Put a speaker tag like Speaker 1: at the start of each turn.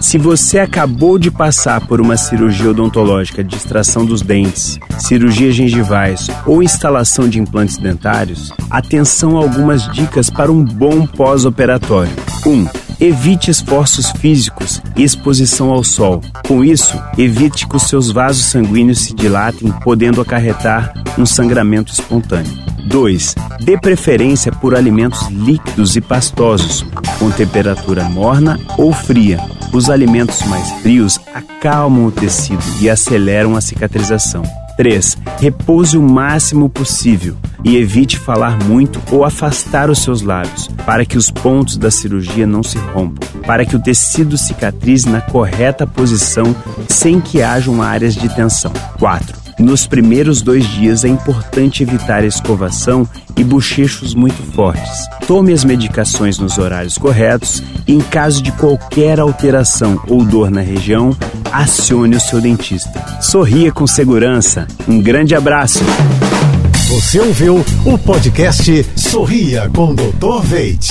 Speaker 1: Se você acabou de passar por uma cirurgia odontológica de extração dos dentes, cirurgia gengivais ou instalação de implantes dentários, atenção a algumas dicas para um bom pós-operatório. 1. Um, Evite esforços físicos e exposição ao sol. Com isso, evite que os seus vasos sanguíneos se dilatem, podendo acarretar um sangramento espontâneo. 2. Dê preferência por alimentos líquidos e pastosos, com temperatura morna ou fria. Os alimentos mais frios acalmam o tecido e aceleram a cicatrização. 3. Repouse o máximo possível e evite falar muito ou afastar os seus lábios, para que os pontos da cirurgia não se rompam, para que o tecido cicatrize na correta posição sem que hajam áreas de tensão. 4. Nos primeiros dois dias é importante evitar escovação e bochechos muito fortes. Tome as medicações nos horários corretos e, em caso de qualquer alteração ou dor na região, acione o seu dentista. Sorria com segurança. Um grande abraço.
Speaker 2: Você ouviu o podcast Sorria com Dr. Veit.